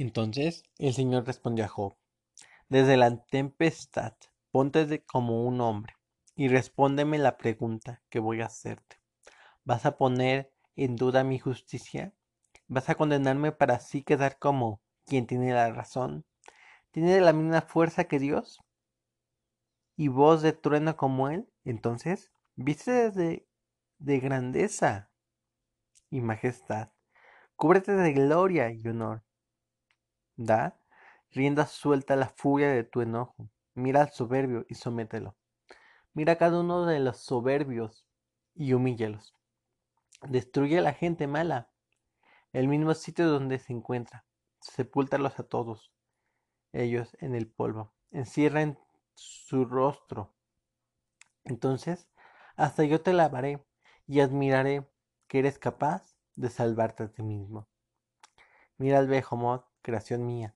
Entonces el Señor respondió a Job, desde la tempestad, ponte como un hombre y respóndeme la pregunta que voy a hacerte. ¿Vas a poner en duda mi justicia? ¿Vas a condenarme para así quedar como quien tiene la razón? ¿Tiene la misma fuerza que Dios? ¿Y voz de trueno como Él? Entonces, viste de, de grandeza y majestad. Cúbrete de gloria y honor. Da rienda suelta a la furia de tu enojo. Mira al soberbio y somételo. Mira a cada uno de los soberbios y humíllalos. Destruye a la gente mala, el mismo sitio donde se encuentra. Sepúltalos a todos, ellos en el polvo. Encierra en su rostro. Entonces, hasta yo te lavaré y admiraré que eres capaz de salvarte a ti mismo. Mira al Behomot, creación mía.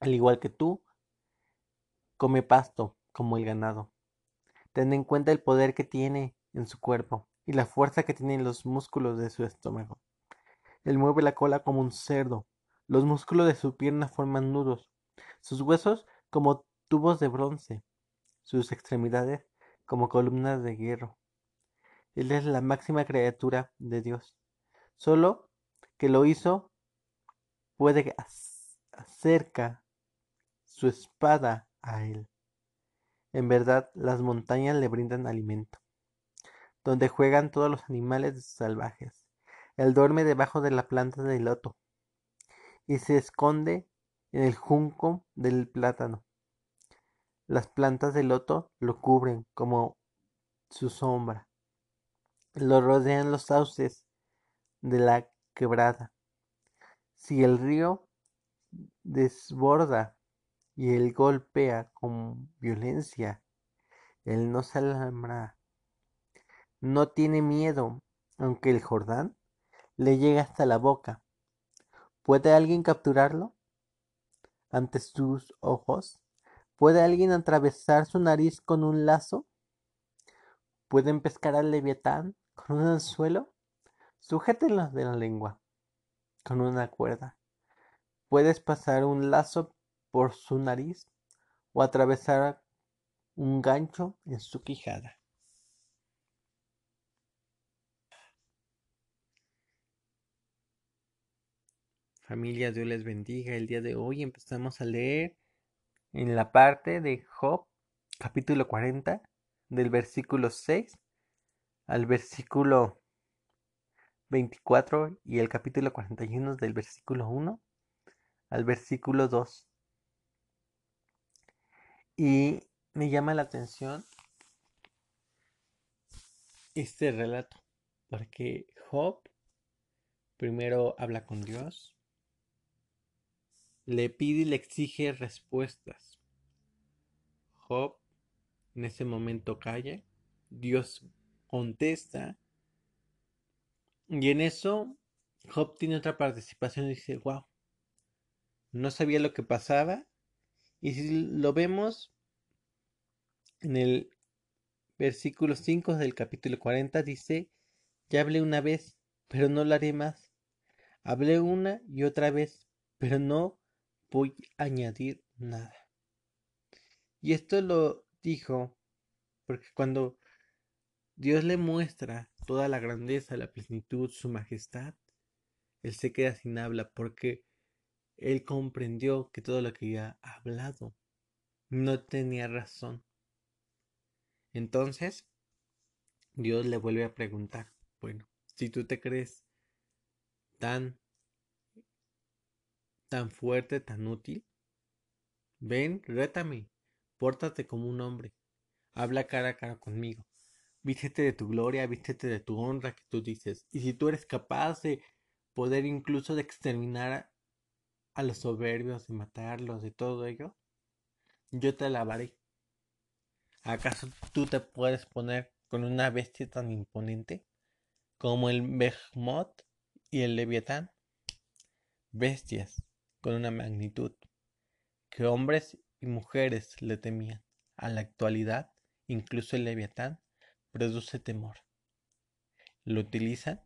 Al igual que tú, come pasto como el ganado. Ten en cuenta el poder que tiene en su cuerpo y la fuerza que tienen los músculos de su estómago. Él mueve la cola como un cerdo, los músculos de su pierna forman nudos, sus huesos como tubos de bronce, sus extremidades como columnas de hierro. Él es la máxima criatura de Dios. Solo que lo hizo puede acerca su espada a él. En verdad, las montañas le brindan alimento donde juegan todos los animales salvajes. Él duerme debajo de la planta del loto y se esconde en el junco del plátano. Las plantas del loto lo cubren como su sombra. Lo rodean los sauces de la quebrada. Si el río desborda y él golpea con violencia, él no se alarmará no tiene miedo, aunque el Jordán le llegue hasta la boca. ¿Puede alguien capturarlo ante sus ojos? ¿Puede alguien atravesar su nariz con un lazo? ¿Pueden pescar al leviatán con un anzuelo? Sujétenlo de la lengua con una cuerda. ¿Puedes pasar un lazo por su nariz o atravesar un gancho en su quijada? Familia, Dios les bendiga. El día de hoy empezamos a leer en la parte de Job, capítulo 40, del versículo 6 al versículo 24 y el capítulo 41 del versículo 1 al versículo 2. Y me llama la atención este relato, porque Job primero habla con Dios, le pide y le exige respuestas. Job en ese momento calla, Dios contesta y en eso Job tiene otra participación y dice, wow, no sabía lo que pasaba y si lo vemos en el versículo 5 del capítulo 40 dice, ya hablé una vez, pero no lo haré más. Hablé una y otra vez, pero no voy a añadir nada. Y esto lo dijo porque cuando Dios le muestra toda la grandeza, la plenitud, su majestad, él se queda sin habla porque él comprendió que todo lo que había hablado no tenía razón. Entonces, Dios le vuelve a preguntar, bueno, si tú te crees tan tan fuerte, tan útil? Ven, rétame, pórtate como un hombre, habla cara a cara conmigo, vístete de tu gloria, vístete de tu honra que tú dices, y si tú eres capaz de poder incluso de exterminar a, los soberbios, de matarlos, de todo ello, yo te alabaré. ¿Acaso tú te puedes poner con una bestia tan imponente como el Behemoth y el Leviatán? Bestias con una magnitud que hombres y mujeres le temían. A la actualidad, incluso el leviatán produce temor. Lo utilizan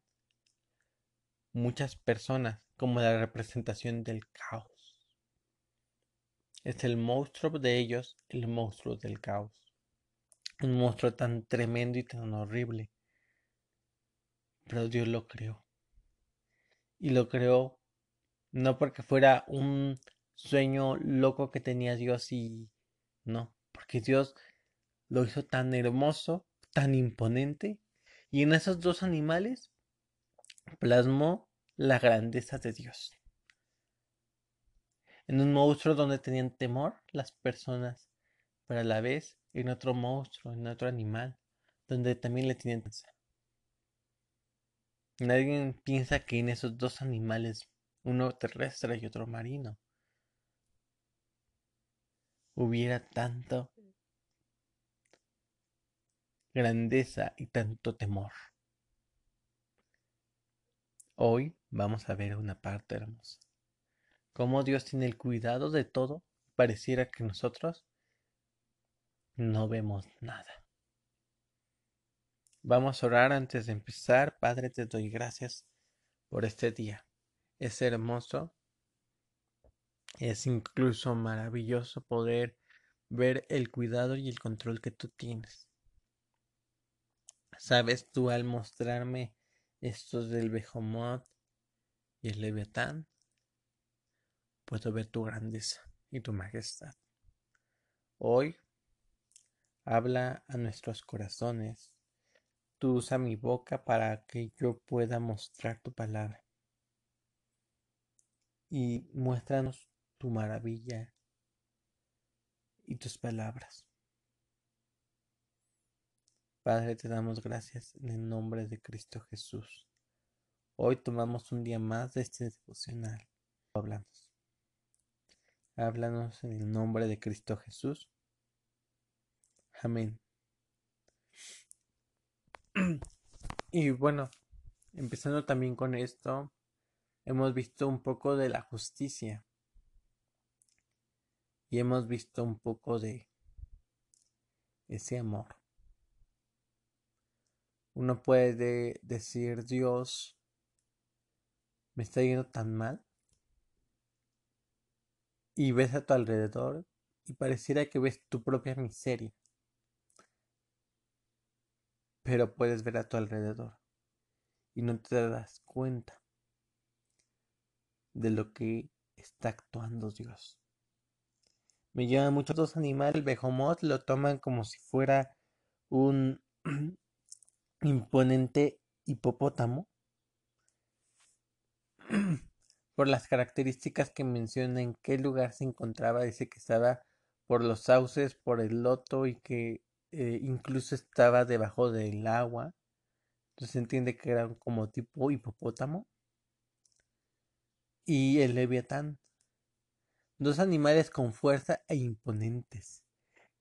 muchas personas como la representación del caos. Es el monstruo de ellos, el monstruo del caos. Un monstruo tan tremendo y tan horrible. Pero Dios lo creó. Y lo creó no porque fuera un sueño loco que tenía Dios y no, porque Dios lo hizo tan hermoso, tan imponente, y en esos dos animales plasmó la grandeza de Dios. En un monstruo donde tenían temor las personas, pero a la vez en otro monstruo, en otro animal, donde también le tenían Nadie piensa que en esos dos animales, uno terrestre y otro marino, hubiera tanto grandeza y tanto temor. Hoy vamos a ver una parte hermosa. Cómo Dios tiene el cuidado de todo, pareciera que nosotros no vemos nada. Vamos a orar antes de empezar. Padre, te doy gracias por este día. Es hermoso. Es incluso maravilloso poder ver el cuidado y el control que tú tienes. Sabes tú al mostrarme estos del Behomot y el Leviatán, puedo ver tu grandeza y tu majestad. Hoy habla a nuestros corazones. Tú usa mi boca para que yo pueda mostrar tu palabra. Y muéstranos tu maravilla y tus palabras. Padre, te damos gracias en el nombre de Cristo Jesús. Hoy tomamos un día más de este devocional. Hablamos. Háblanos en el nombre de Cristo Jesús. Amén. Y bueno, empezando también con esto, hemos visto un poco de la justicia. Y hemos visto un poco de ese amor. Uno puede decir, Dios, me está yendo tan mal. Y ves a tu alrededor y pareciera que ves tu propia miseria. Pero puedes ver a tu alrededor y no te das cuenta de lo que está actuando Dios. Me llaman mucho dos animales, el Behomot lo toman como si fuera un imponente hipopótamo por las características que menciona en qué lugar se encontraba, dice que estaba por los sauces, por el loto y que eh, incluso estaba debajo del agua. Entonces se entiende que era como tipo hipopótamo. Y el leviatán. Dos animales con fuerza e imponentes,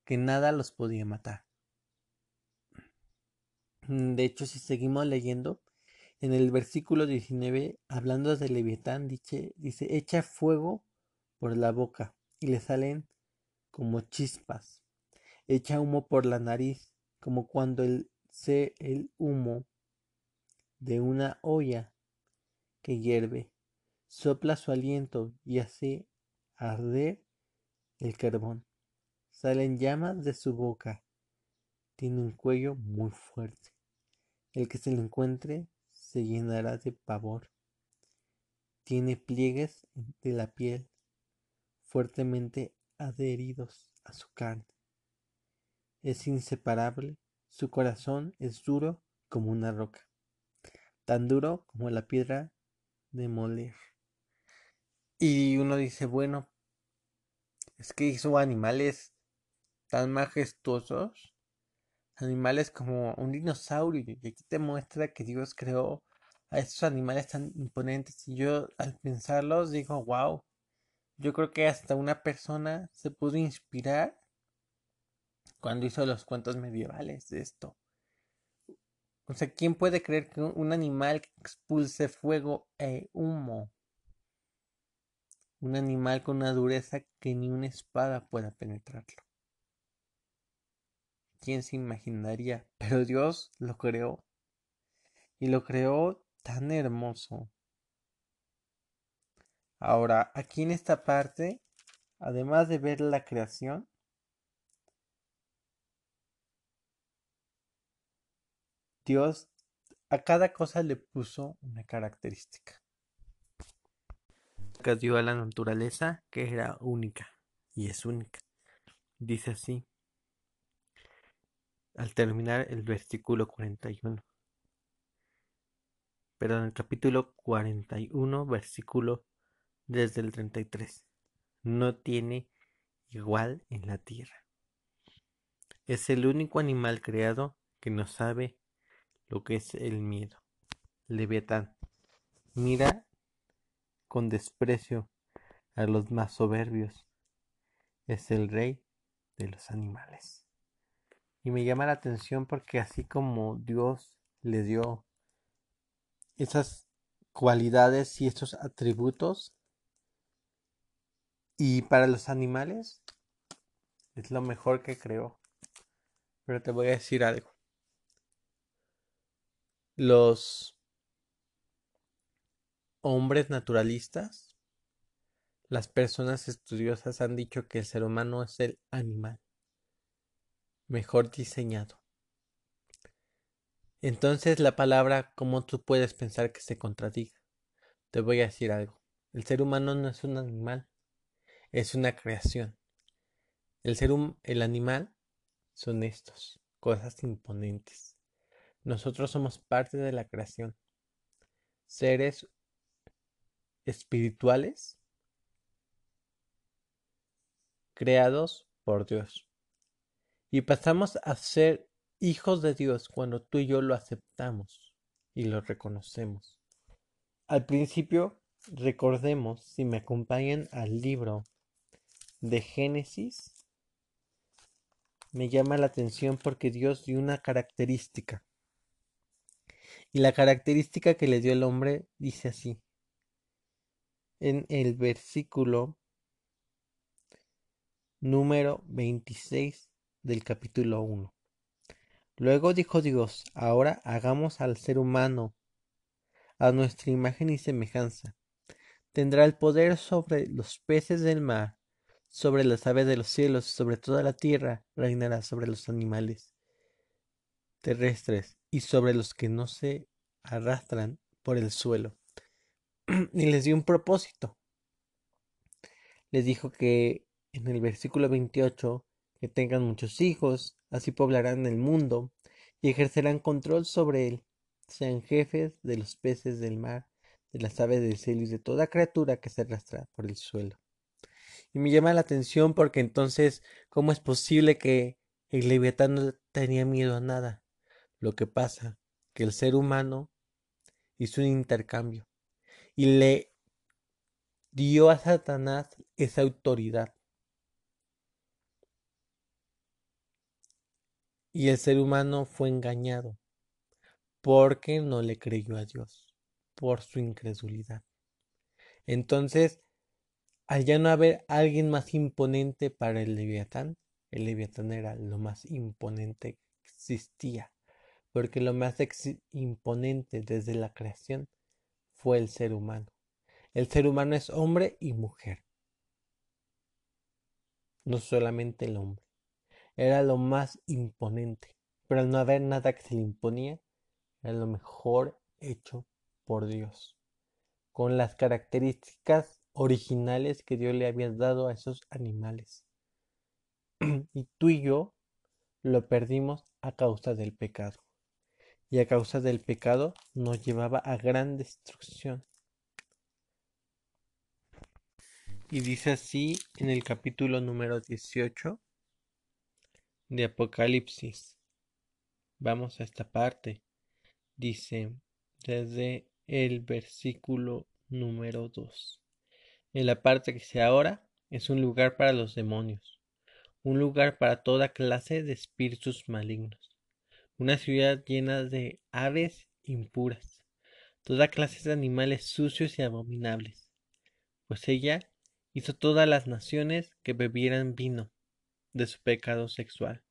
que nada los podía matar. Mm, de hecho, si seguimos leyendo, en el versículo 19, hablando de Leviatán, dice, dice, echa fuego por la boca y le salen como chispas. Echa humo por la nariz, como cuando el, se el humo de una olla que hierve. Sopla su aliento y hace arder el carbón. Salen llamas de su boca. Tiene un cuello muy fuerte. El que se lo encuentre se llenará de pavor. Tiene pliegues de la piel fuertemente adheridos a su carne. Es inseparable, su corazón es duro como una roca, tan duro como la piedra de moler. Y uno dice, bueno, es que hizo animales tan majestuosos animales como un dinosaurio. Y aquí te muestra que Dios creó a estos animales tan imponentes. Y yo al pensarlos digo, wow, yo creo que hasta una persona se pudo inspirar cuando hizo los cuentos medievales de esto. O sea, ¿quién puede creer que un animal que expulse fuego e humo? Un animal con una dureza que ni una espada pueda penetrarlo. ¿Quién se imaginaría? Pero Dios lo creó. Y lo creó tan hermoso, Ahora, aquí en esta parte, además de ver la creación, Dios a cada cosa le puso una característica. Que dio a la naturaleza que era única y es única. Dice así, al terminar el versículo 41. Pero en el capítulo 41, versículo desde el 33. No tiene igual en la tierra. Es el único animal creado que no sabe lo que es el miedo. Leviatán. Mira con desprecio a los más soberbios. Es el rey de los animales. Y me llama la atención porque así como Dios le dio esas cualidades y estos atributos, y para los animales es lo mejor que creó. Pero te voy a decir algo. Los hombres naturalistas, las personas estudiosas han dicho que el ser humano es el animal mejor diseñado. Entonces la palabra, ¿cómo tú puedes pensar que se contradiga? Te voy a decir algo. El ser humano no es un animal, es una creación. El ser el animal son estos, cosas imponentes. Nosotros somos parte de la creación. Seres espirituales creados por Dios. Y pasamos a ser hijos de Dios cuando tú y yo lo aceptamos y lo reconocemos. Al principio, recordemos, si me acompañan al libro de Génesis me llama la atención porque Dios dio una característica. Y la característica que le dio el hombre dice así. En el versículo número 26 del capítulo 1. Luego dijo Dios, ahora hagamos al ser humano a nuestra imagen y semejanza. Tendrá el poder sobre los peces del mar sobre las aves de los cielos, sobre toda la tierra, reinará sobre los animales terrestres y sobre los que no se arrastran por el suelo. y les dio un propósito. Les dijo que en el versículo 28 que tengan muchos hijos, así poblarán el mundo y ejercerán control sobre él, sean jefes de los peces del mar, de las aves del cielo y de toda criatura que se arrastra por el suelo. Y me llama la atención porque entonces, ¿cómo es posible que el leviatán no tenía miedo a nada? Lo que pasa, que el ser humano hizo un intercambio y le dio a Satanás esa autoridad. Y el ser humano fue engañado porque no le creyó a Dios, por su incredulidad. Entonces, al ya no haber alguien más imponente para el Leviatán, el Leviatán era lo más imponente que existía, porque lo más imponente desde la creación fue el ser humano. El ser humano es hombre y mujer, no solamente el hombre. Era lo más imponente, pero al no haber nada que se le imponía, era lo mejor hecho por Dios, con las características originales que Dios le había dado a esos animales. y tú y yo lo perdimos a causa del pecado. Y a causa del pecado nos llevaba a gran destrucción. Y dice así en el capítulo número 18 de Apocalipsis. Vamos a esta parte. Dice desde el versículo número 2. En la parte que se ahora es un lugar para los demonios, un lugar para toda clase de espíritus malignos, una ciudad llena de aves impuras, toda clase de animales sucios y abominables, pues ella hizo todas las naciones que bebieran vino de su pecado sexual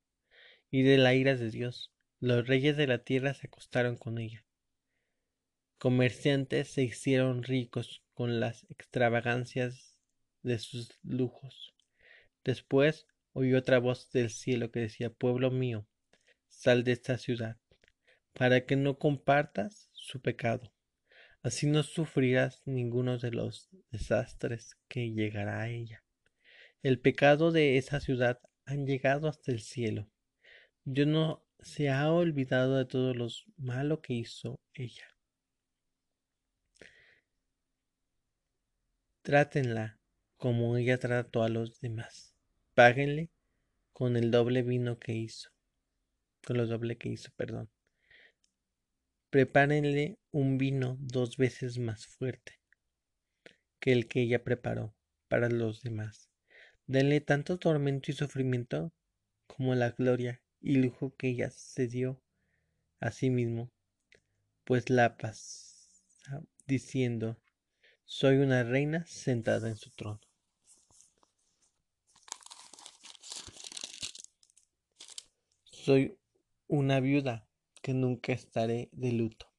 y de la ira de Dios. Los reyes de la tierra se acostaron con ella. Comerciantes se hicieron ricos con las extravagancias de sus lujos. Después oí otra voz del cielo que decía Pueblo mío, sal de esta ciudad, para que no compartas su pecado. Así no sufrirás ninguno de los desastres que llegará a ella. El pecado de esa ciudad han llegado hasta el cielo. Yo no se ha olvidado de todo lo malo que hizo ella. Trátenla como ella trató a los demás. Páguenle con el doble vino que hizo. Con lo doble que hizo, perdón. Prepárenle un vino dos veces más fuerte que el que ella preparó para los demás. Denle tanto tormento y sufrimiento como la gloria y lujo que ella se dio a sí mismo, pues la paz diciendo soy una reina sentada en su trono. Soy una viuda que nunca estaré de luto.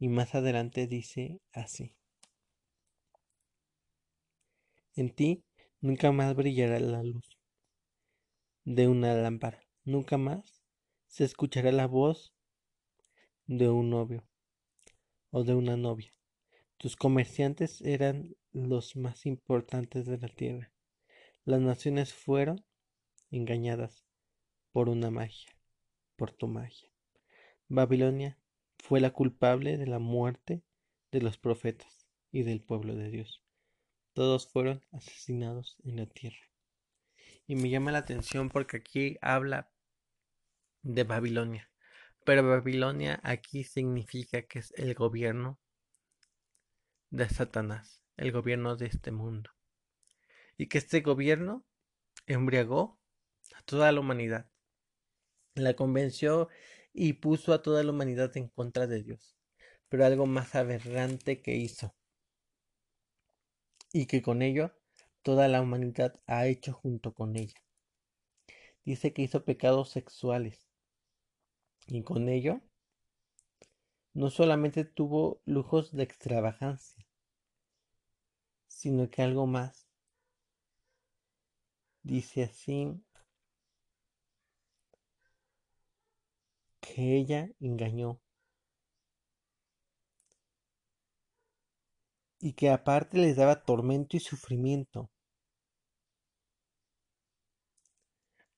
Y más adelante dice así. En ti nunca más brillará la luz de una lámpara. Nunca más se escuchará la voz de un novio o de una novia. Tus comerciantes eran los más importantes de la tierra. Las naciones fueron engañadas por una magia, por tu magia. Babilonia fue la culpable de la muerte de los profetas y del pueblo de Dios. Todos fueron asesinados en la tierra. Y me llama la atención porque aquí habla de Babilonia. Pero Babilonia aquí significa que es el gobierno de Satanás, el gobierno de este mundo. Y que este gobierno embriagó a toda la humanidad. La convenció y puso a toda la humanidad en contra de Dios. Pero algo más aberrante que hizo. Y que con ello toda la humanidad ha hecho junto con ella. Dice que hizo pecados sexuales, y con ello, no solamente tuvo lujos de extravagancia, sino que algo más. Dice así que ella engañó y que aparte les daba tormento y sufrimiento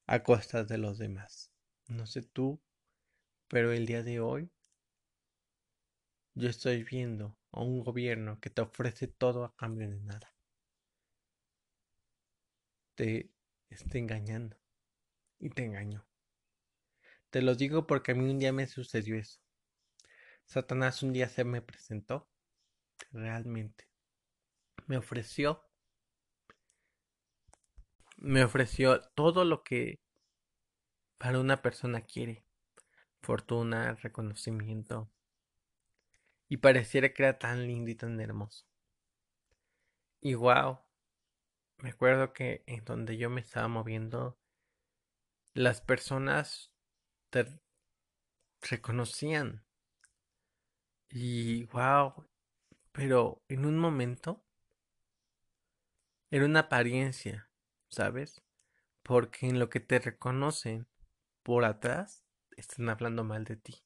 a costas de los demás. No sé tú, pero el día de hoy yo estoy viendo a un gobierno que te ofrece todo a cambio de nada. Te está engañando y te engañó. Te lo digo porque a mí un día me sucedió eso. Satanás un día se me presentó realmente. Me ofreció me ofreció todo lo que para una persona quiere fortuna, reconocimiento. Y pareciera que era tan lindo y tan hermoso. Y wow, me acuerdo que en donde yo me estaba moviendo, las personas te reconocían. Y wow, pero en un momento era una apariencia, ¿sabes? Porque en lo que te reconocen por atrás están hablando mal de ti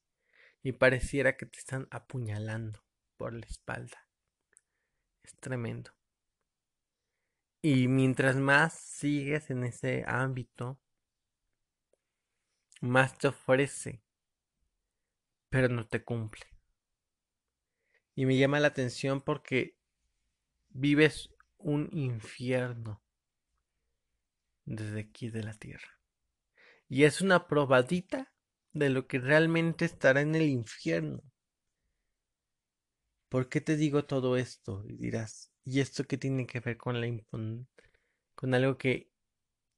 y pareciera que te están apuñalando por la espalda. Es tremendo. Y mientras más sigues en ese ámbito, más te ofrece, pero no te cumple. Y me llama la atención porque vives un infierno desde aquí de la tierra. Y es una probadita de lo que realmente estará en el infierno. ¿Por qué te digo todo esto? Y dirás, ¿y esto qué tiene que ver con la con algo que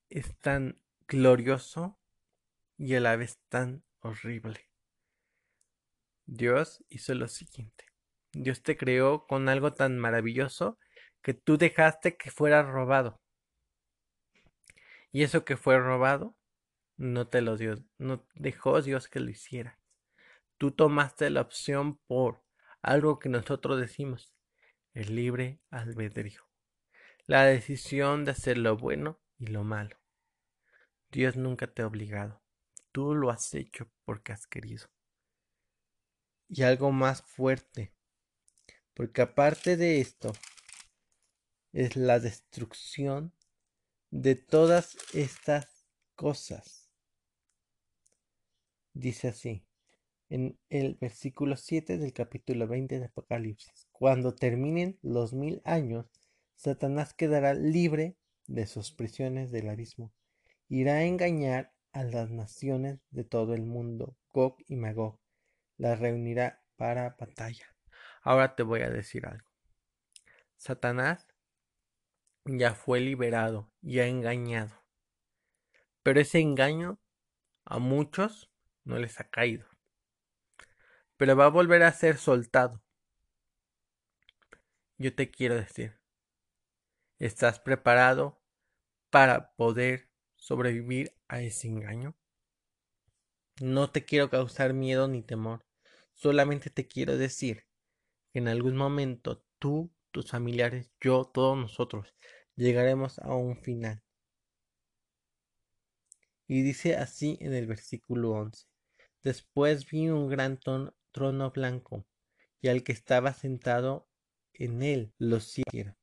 es tan glorioso y a la vez tan horrible? Dios hizo lo siguiente. Dios te creó con algo tan maravilloso que tú dejaste que fuera robado. Y eso que fue robado no te lo dio, no dejó Dios que lo hiciera. Tú tomaste la opción por algo que nosotros decimos. el libre albedrío, la decisión de hacer lo bueno y lo malo. Dios nunca te ha obligado, tú lo has hecho porque has querido. Y algo más fuerte, porque aparte de esto, es la destrucción de todas estas cosas. Dice así, en el versículo 7 del capítulo 20 de Apocalipsis. Cuando terminen los mil años, Satanás quedará libre de sus prisiones del abismo. Irá a engañar a las naciones de todo el mundo, Gog y Magog. Las reunirá para batalla. Ahora te voy a decir algo. Satanás ya fue liberado y ha engañado. Pero ese engaño a muchos no les ha caído pero va a volver a ser soltado. Yo te quiero decir, ¿estás preparado para poder sobrevivir a ese engaño? No te quiero causar miedo ni temor, solamente te quiero decir en algún momento tú, tus familiares, yo, todos nosotros, llegaremos a un final. Y dice así en el versículo 11. Después vi un gran trono blanco, y al que estaba sentado en él los cielos.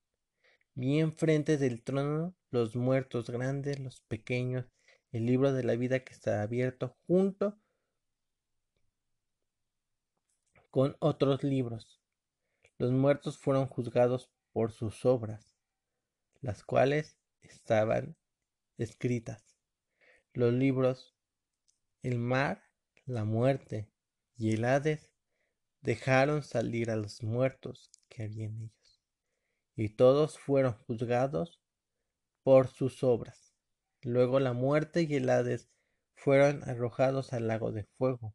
Vi enfrente del trono los muertos grandes, los pequeños, el libro de la vida que está abierto junto con otros libros. Los muertos fueron juzgados por sus obras, las cuales estaban escritas. Los libros, el mar, la muerte y el Hades dejaron salir a los muertos que había en ellos, y todos fueron juzgados por sus obras. Luego la muerte y el Hades fueron arrojados al lago de fuego,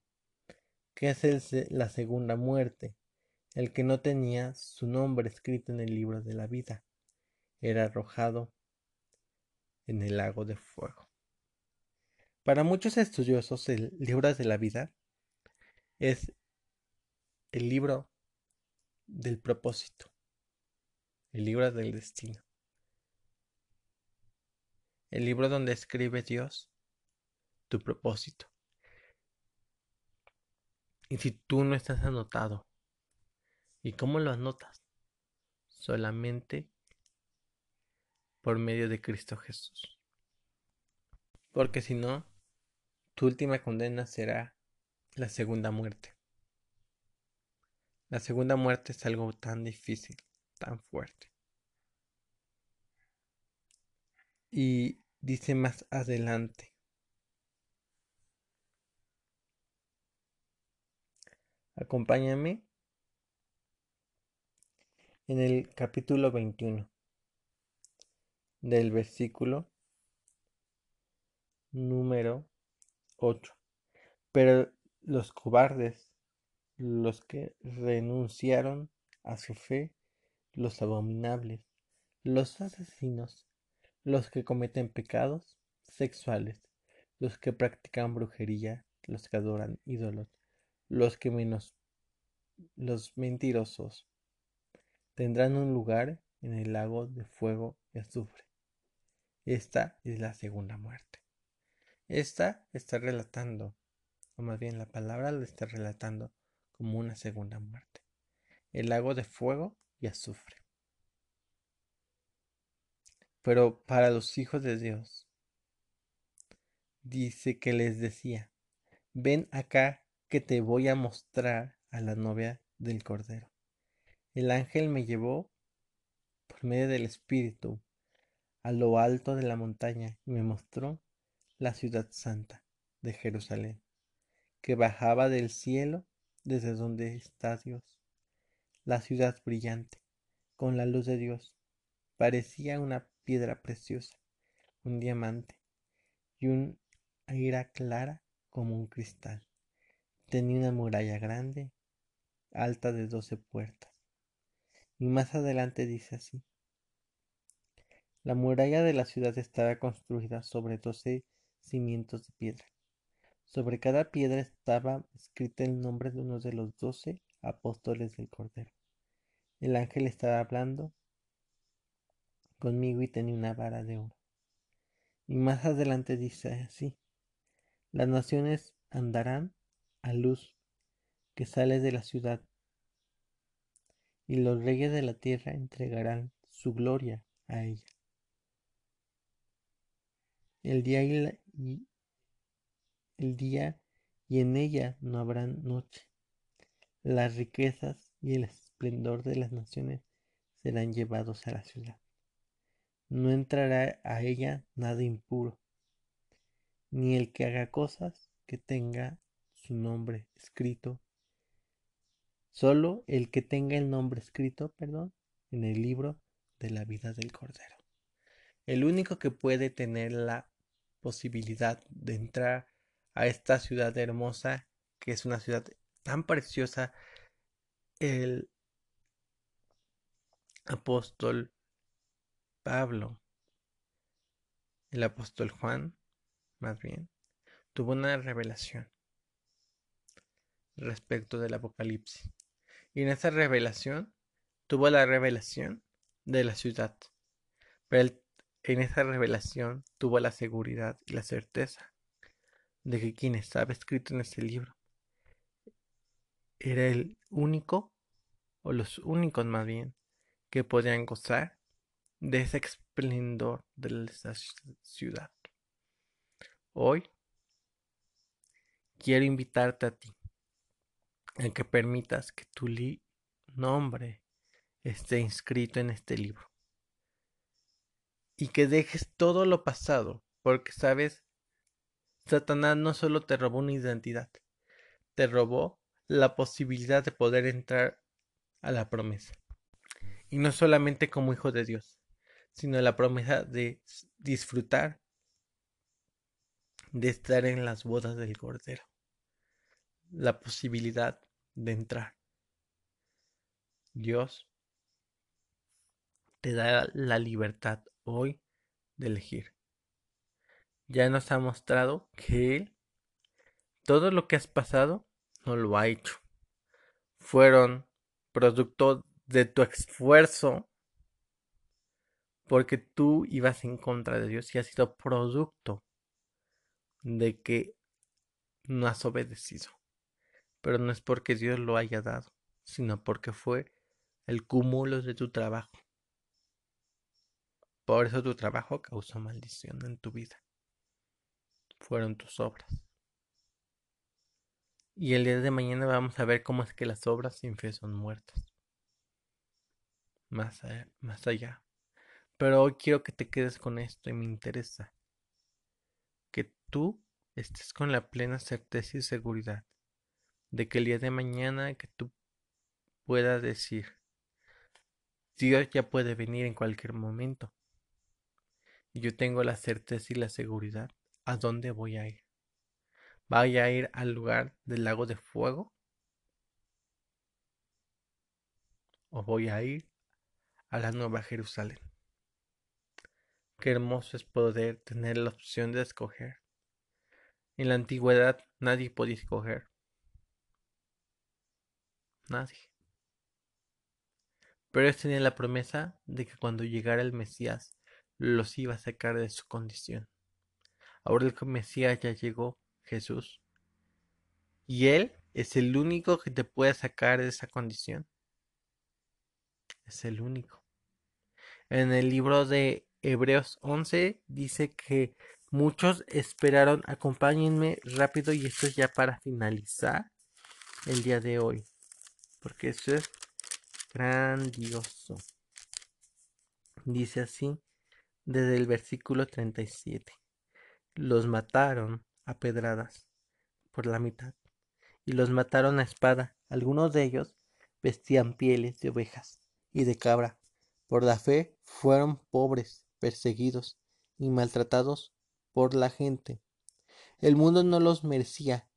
que es la segunda muerte. El que no tenía su nombre escrito en el libro de la vida era arrojado en el lago de fuego. Para muchos estudiosos, el libro de la vida es el libro del propósito, el libro del destino, el libro donde escribe Dios tu propósito. Y si tú no estás anotado, ¿y cómo lo anotas? Solamente por medio de Cristo Jesús. Porque si no, tu última condena será la segunda muerte. La segunda muerte es algo tan difícil, tan fuerte. Y dice más adelante. Acompáñame en el capítulo 21 del versículo número 8. Pero los cobardes, los que renunciaron a su fe, los abominables, los asesinos, los que cometen pecados sexuales, los que practican brujería, los que adoran ídolos, los que menos los mentirosos tendrán un lugar en el lago de fuego y azufre. Esta es la segunda muerte. Esta está relatando o más bien la palabra lo está relatando como una segunda muerte. El lago de fuego y azufre. Pero para los hijos de Dios, dice que les decía, ven acá que te voy a mostrar a la novia del Cordero. El ángel me llevó por medio del Espíritu a lo alto de la montaña y me mostró la ciudad santa de Jerusalén que bajaba del cielo desde donde está Dios. La ciudad brillante, con la luz de Dios, parecía una piedra preciosa, un diamante y un aire clara como un cristal. Tenía una muralla grande, alta de doce puertas. Y más adelante dice así. La muralla de la ciudad estaba construida sobre doce cimientos de piedra sobre cada piedra estaba escrito el nombre de uno de los doce apóstoles del Cordero. El ángel estaba hablando conmigo y tenía una vara de oro. Y más adelante dice así, las naciones andarán a luz que sale de la ciudad, y los reyes de la tierra entregarán su gloria a ella. El día y, el día y en ella no habrá noche. Las riquezas y el esplendor de las naciones serán llevados a la ciudad. No entrará a ella nada impuro, ni el que haga cosas que tenga su nombre escrito. Solo el que tenga el nombre escrito, perdón, en el libro de la vida del Cordero. El único que puede tener la posibilidad de entrar a esta ciudad hermosa, que es una ciudad tan preciosa, el apóstol Pablo, el apóstol Juan, más bien, tuvo una revelación respecto del Apocalipsis. Y en esa revelación tuvo la revelación de la ciudad. Pero en esa revelación tuvo la seguridad y la certeza de que quien estaba escrito en ese libro era el único, o los únicos más bien, que podían gozar de ese esplendor de esa ciudad. Hoy quiero invitarte a ti a que permitas que tu nombre esté inscrito en este libro y que dejes todo lo pasado, porque sabes, Satanás no solo te robó una identidad, te robó la posibilidad de poder entrar a la promesa. Y no solamente como hijo de Dios, sino la promesa de disfrutar de estar en las bodas del Cordero. La posibilidad de entrar. Dios te da la libertad hoy de elegir. Ya nos ha mostrado que Él, todo lo que has pasado, no lo ha hecho. Fueron producto de tu esfuerzo porque tú ibas en contra de Dios y ha sido producto de que no has obedecido. Pero no es porque Dios lo haya dado, sino porque fue el cúmulo de tu trabajo. Por eso tu trabajo causó maldición en tu vida. Fueron tus obras. Y el día de mañana vamos a ver cómo es que las obras sin fe son muertas. Más más allá. Pero hoy quiero que te quedes con esto y me interesa que tú estés con la plena certeza y seguridad de que el día de mañana que tú puedas decir, Dios ya puede venir en cualquier momento. Y yo tengo la certeza y la seguridad a dónde voy a ir. ¿Voy a ir al lugar del lago de fuego? ¿O voy a ir a la Nueva Jerusalén? Qué hermoso es poder tener la opción de escoger. En la antigüedad nadie podía escoger. Nadie. Pero ellos tenían la promesa de que cuando llegara el Mesías los iba a sacar de su condición. Ahora el Mesías ya llegó, Jesús. Y Él es el único que te puede sacar de esa condición. Es el único. En el libro de Hebreos 11 dice que muchos esperaron, acompáñenme rápido y esto es ya para finalizar el día de hoy, porque esto es grandioso. Dice así desde el versículo 37. Los mataron a pedradas por la mitad y los mataron a espada. Algunos de ellos vestían pieles de ovejas y de cabra. Por la fe fueron pobres perseguidos y maltratados por la gente. El mundo no los merecía.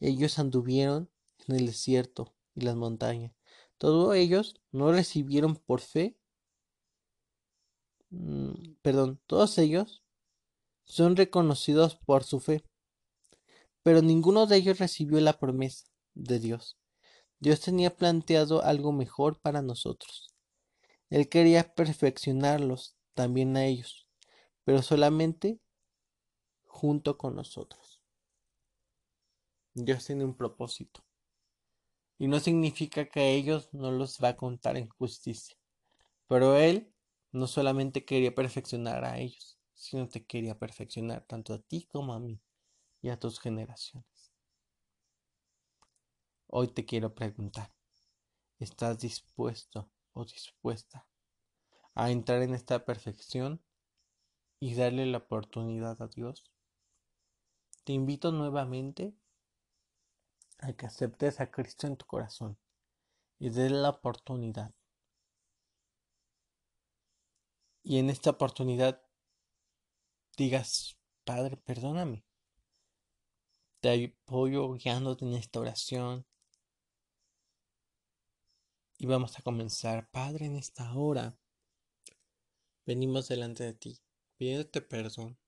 Ellos anduvieron en el desierto y las montañas. Todos ellos no recibieron por fe. Mm, perdón, todos ellos son reconocidos por su fe. Pero ninguno de ellos recibió la promesa de Dios. Dios tenía planteado algo mejor para nosotros. Él quería perfeccionarlos también a ellos, pero solamente junto con nosotros. Dios tiene un propósito. Y no significa que a ellos no los va a contar en justicia. Pero Él no solamente quería perfeccionar a ellos, sino te quería perfeccionar tanto a ti como a mí y a tus generaciones. Hoy te quiero preguntar, ¿estás dispuesto o dispuesta a entrar en esta perfección y darle la oportunidad a Dios? Te invito nuevamente a que aceptes a Cristo en tu corazón y des la oportunidad. Y en esta oportunidad digas, Padre, perdóname. Te apoyo guiándote en esta oración. Y vamos a comenzar, Padre, en esta hora. Venimos delante de ti, pidiéndote perdón,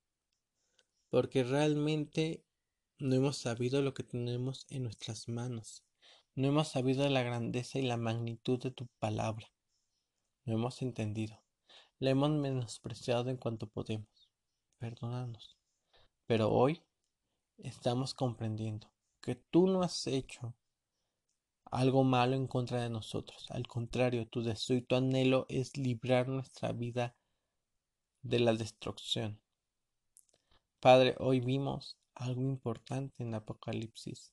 porque realmente no hemos sabido lo que tenemos en nuestras manos. No hemos sabido la grandeza y la magnitud de tu palabra. No hemos entendido. La hemos menospreciado en cuanto podemos. Perdónanos. Pero hoy estamos comprendiendo que tú no has hecho algo malo en contra de nosotros. Al contrario, tu deseo y tu anhelo es librar nuestra vida de la destrucción. Padre, hoy vimos algo importante en Apocalipsis.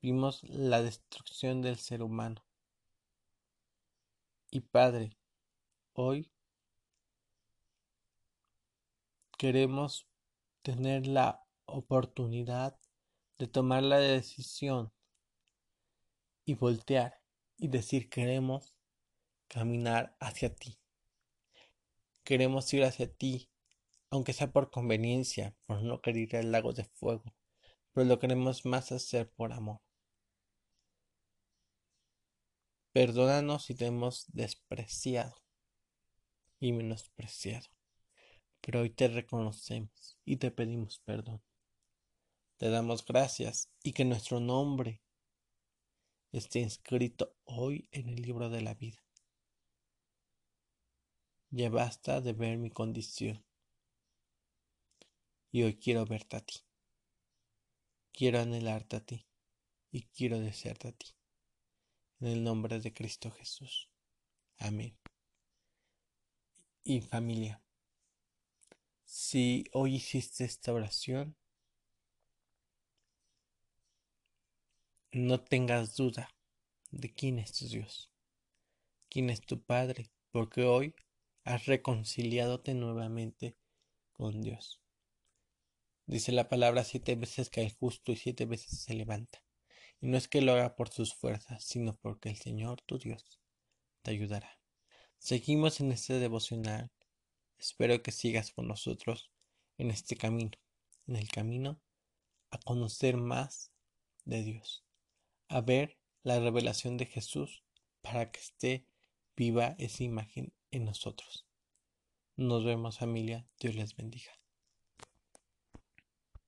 Vimos la destrucción del ser humano. Y Padre, hoy queremos tener la oportunidad de tomar la decisión y voltear y decir queremos caminar hacia ti. Queremos ir hacia ti aunque sea por conveniencia, por no querer ir al lago de fuego, pero lo queremos más hacer por amor. Perdónanos si te hemos despreciado y menospreciado, pero hoy te reconocemos y te pedimos perdón. Te damos gracias y que nuestro nombre esté inscrito hoy en el libro de la vida. Ya basta de ver mi condición y hoy quiero verte a ti. Quiero anhelarte a ti y quiero desearte a ti. En el nombre de Cristo Jesús. Amén. Y familia, si hoy hiciste esta oración, no tengas duda de quién es tu Dios, quién es tu Padre, porque hoy has reconciliadote nuevamente con Dios. Dice la palabra siete veces que el justo y siete veces se levanta. Y no es que lo haga por sus fuerzas, sino porque el Señor, tu Dios, te ayudará. Seguimos en este devocional. Espero que sigas con nosotros en este camino, en el camino a conocer más de Dios, a ver la revelación de Jesús para que esté viva esa imagen en nosotros. Nos vemos familia, Dios les bendiga.